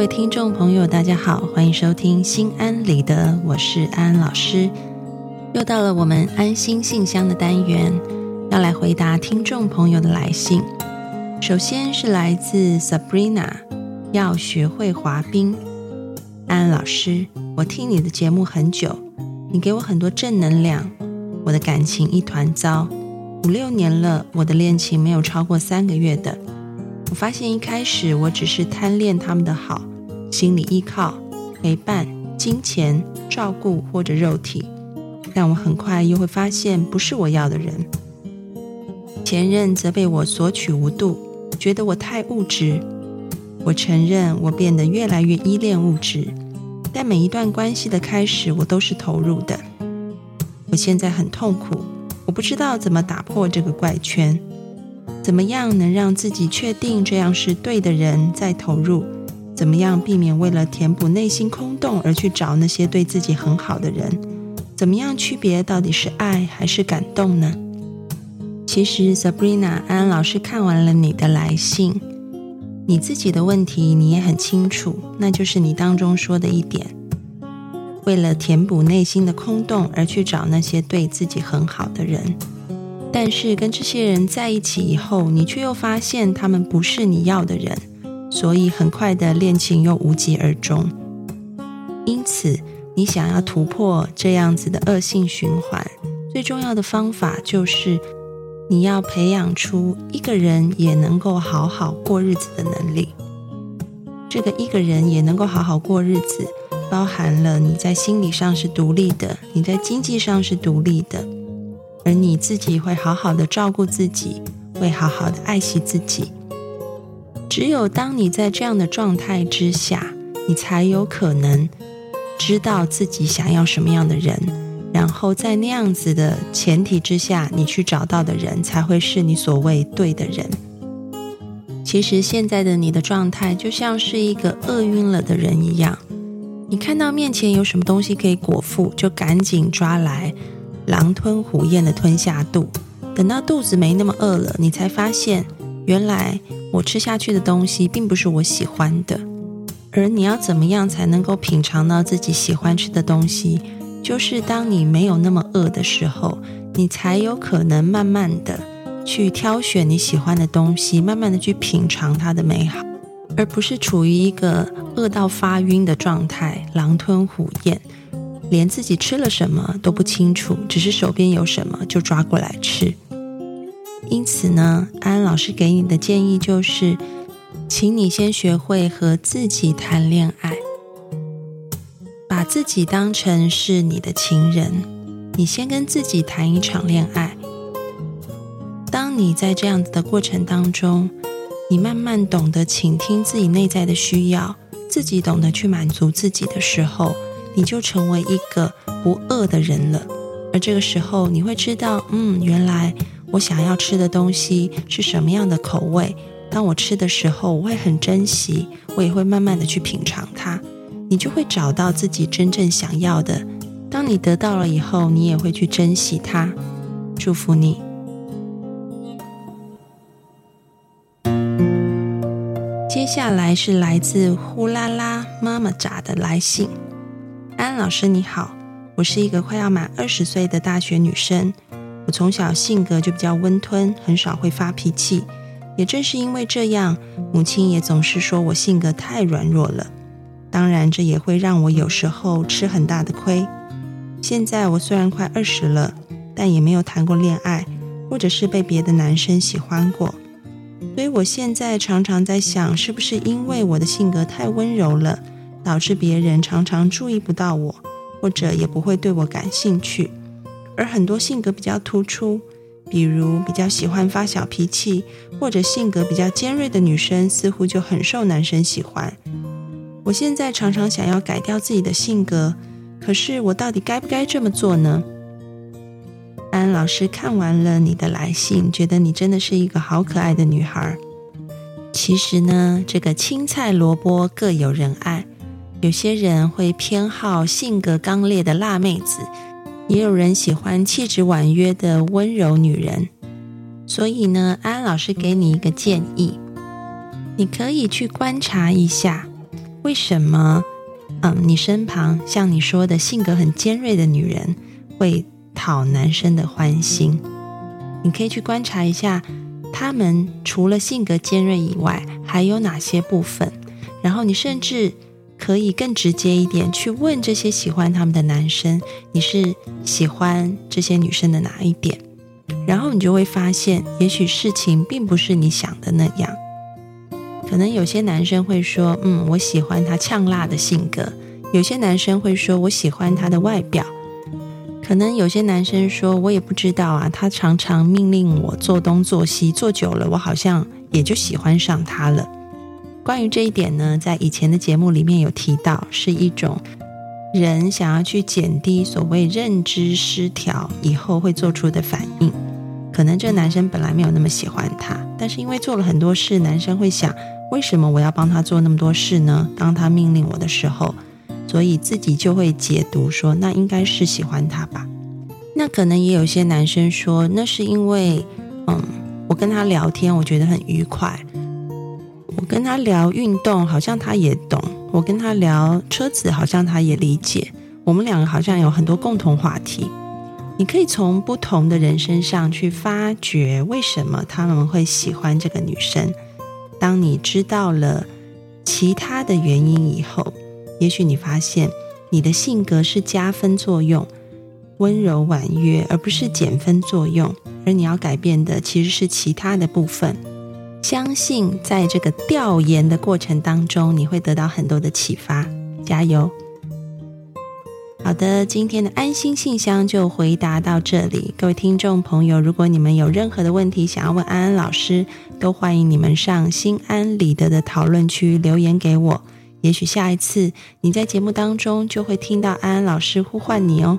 各位听众朋友，大家好，欢迎收听《心安理得》，我是安安老师。又到了我们安心信箱的单元，要来回答听众朋友的来信。首先是来自 Sabrina，要学会滑冰。安安老师，我听你的节目很久，你给我很多正能量。我的感情一团糟，五六年了，我的恋情没有超过三个月的。我发现一开始我只是贪恋他们的好，心理依靠、陪伴、金钱、照顾或者肉体，但我很快又会发现不是我要的人。前任则被我索取无度，觉得我太物质。我承认我变得越来越依恋物质，但每一段关系的开始我都是投入的。我现在很痛苦，我不知道怎么打破这个怪圈。怎么样能让自己确定这样是对的人再投入？怎么样避免为了填补内心空洞而去找那些对自己很好的人？怎么样区别到底是爱还是感动呢？其实，Sabrina 安安老师看完了你的来信，你自己的问题你也很清楚，那就是你当中说的一点：为了填补内心的空洞而去找那些对自己很好的人。但是跟这些人在一起以后，你却又发现他们不是你要的人，所以很快的恋情又无疾而终。因此，你想要突破这样子的恶性循环，最重要的方法就是你要培养出一个人也能够好好过日子的能力。这个一个人也能够好好过日子，包含了你在心理上是独立的，你在经济上是独立的。而你自己会好好的照顾自己，会好好的爱惜自己。只有当你在这样的状态之下，你才有可能知道自己想要什么样的人，然后在那样子的前提之下，你去找到的人才会是你所谓对的人。其实现在的你的状态就像是一个饿晕了的人一样，你看到面前有什么东西可以果腹，就赶紧抓来。狼吞虎咽的吞下肚，等到肚子没那么饿了，你才发现，原来我吃下去的东西并不是我喜欢的。而你要怎么样才能够品尝到自己喜欢吃的东西？就是当你没有那么饿的时候，你才有可能慢慢的去挑选你喜欢的东西，慢慢的去品尝它的美好，而不是处于一个饿到发晕的状态，狼吞虎咽。连自己吃了什么都不清楚，只是手边有什么就抓过来吃。因此呢，安安老师给你的建议就是，请你先学会和自己谈恋爱，把自己当成是你的情人，你先跟自己谈一场恋爱。当你在这样子的过程当中，你慢慢懂得倾听自己内在的需要，自己懂得去满足自己的时候。你就成为一个不饿的人了，而这个时候你会知道，嗯，原来我想要吃的东西是什么样的口味。当我吃的时候，我会很珍惜，我也会慢慢的去品尝它。你就会找到自己真正想要的。当你得到了以后，你也会去珍惜它。祝福你。接下来是来自呼啦啦妈妈扎的来信。安老师你好，我是一个快要满二十岁的大学女生。我从小性格就比较温吞，很少会发脾气。也正是因为这样，母亲也总是说我性格太软弱了。当然，这也会让我有时候吃很大的亏。现在我虽然快二十了，但也没有谈过恋爱，或者是被别的男生喜欢过。所以我现在常常在想，是不是因为我的性格太温柔了？导致别人常常注意不到我，或者也不会对我感兴趣。而很多性格比较突出，比如比较喜欢发小脾气，或者性格比较尖锐的女生，似乎就很受男生喜欢。我现在常常想要改掉自己的性格，可是我到底该不该这么做呢？安老师看完了你的来信，觉得你真的是一个好可爱的女孩。其实呢，这个青菜萝卜各有人爱。有些人会偏好性格刚烈的辣妹子，也有人喜欢气质婉约的温柔女人。所以呢，安安老师给你一个建议，你可以去观察一下，为什么？嗯，你身旁像你说的性格很尖锐的女人会讨男生的欢心？你可以去观察一下，他们除了性格尖锐以外，还有哪些部分？然后你甚至可以更直接一点去问这些喜欢他们的男生：你是喜欢这些女生的哪一点？然后你就会发现，也许事情并不是你想的那样。可能有些男生会说：“嗯，我喜欢他呛辣的性格。”有些男生会说：“我喜欢他的外表。”可能有些男生说：“我也不知道啊，他常常命令我做东做西，做久了，我好像也就喜欢上他了。”关于这一点呢，在以前的节目里面有提到，是一种人想要去减低所谓认知失调以后会做出的反应。可能这个男生本来没有那么喜欢他，但是因为做了很多事，男生会想。为什么我要帮他做那么多事呢？当他命令我的时候，所以自己就会解读说，那应该是喜欢他吧。那可能也有些男生说，那是因为，嗯，我跟他聊天，我觉得很愉快。我跟他聊运动，好像他也懂；我跟他聊车子，好像他也理解。我们两个好像有很多共同话题。你可以从不同的人身上去发掘，为什么他们会喜欢这个女生。当你知道了其他的原因以后，也许你发现你的性格是加分作用，温柔婉约，而不是减分作用。而你要改变的其实是其他的部分。相信在这个调研的过程当中，你会得到很多的启发。加油！好的，今天的安心信箱就回答到这里。各位听众朋友，如果你们有任何的问题想要问安安老师，都欢迎你们上心安理得的讨论区留言给我。也许下一次你在节目当中就会听到安安老师呼唤你哦。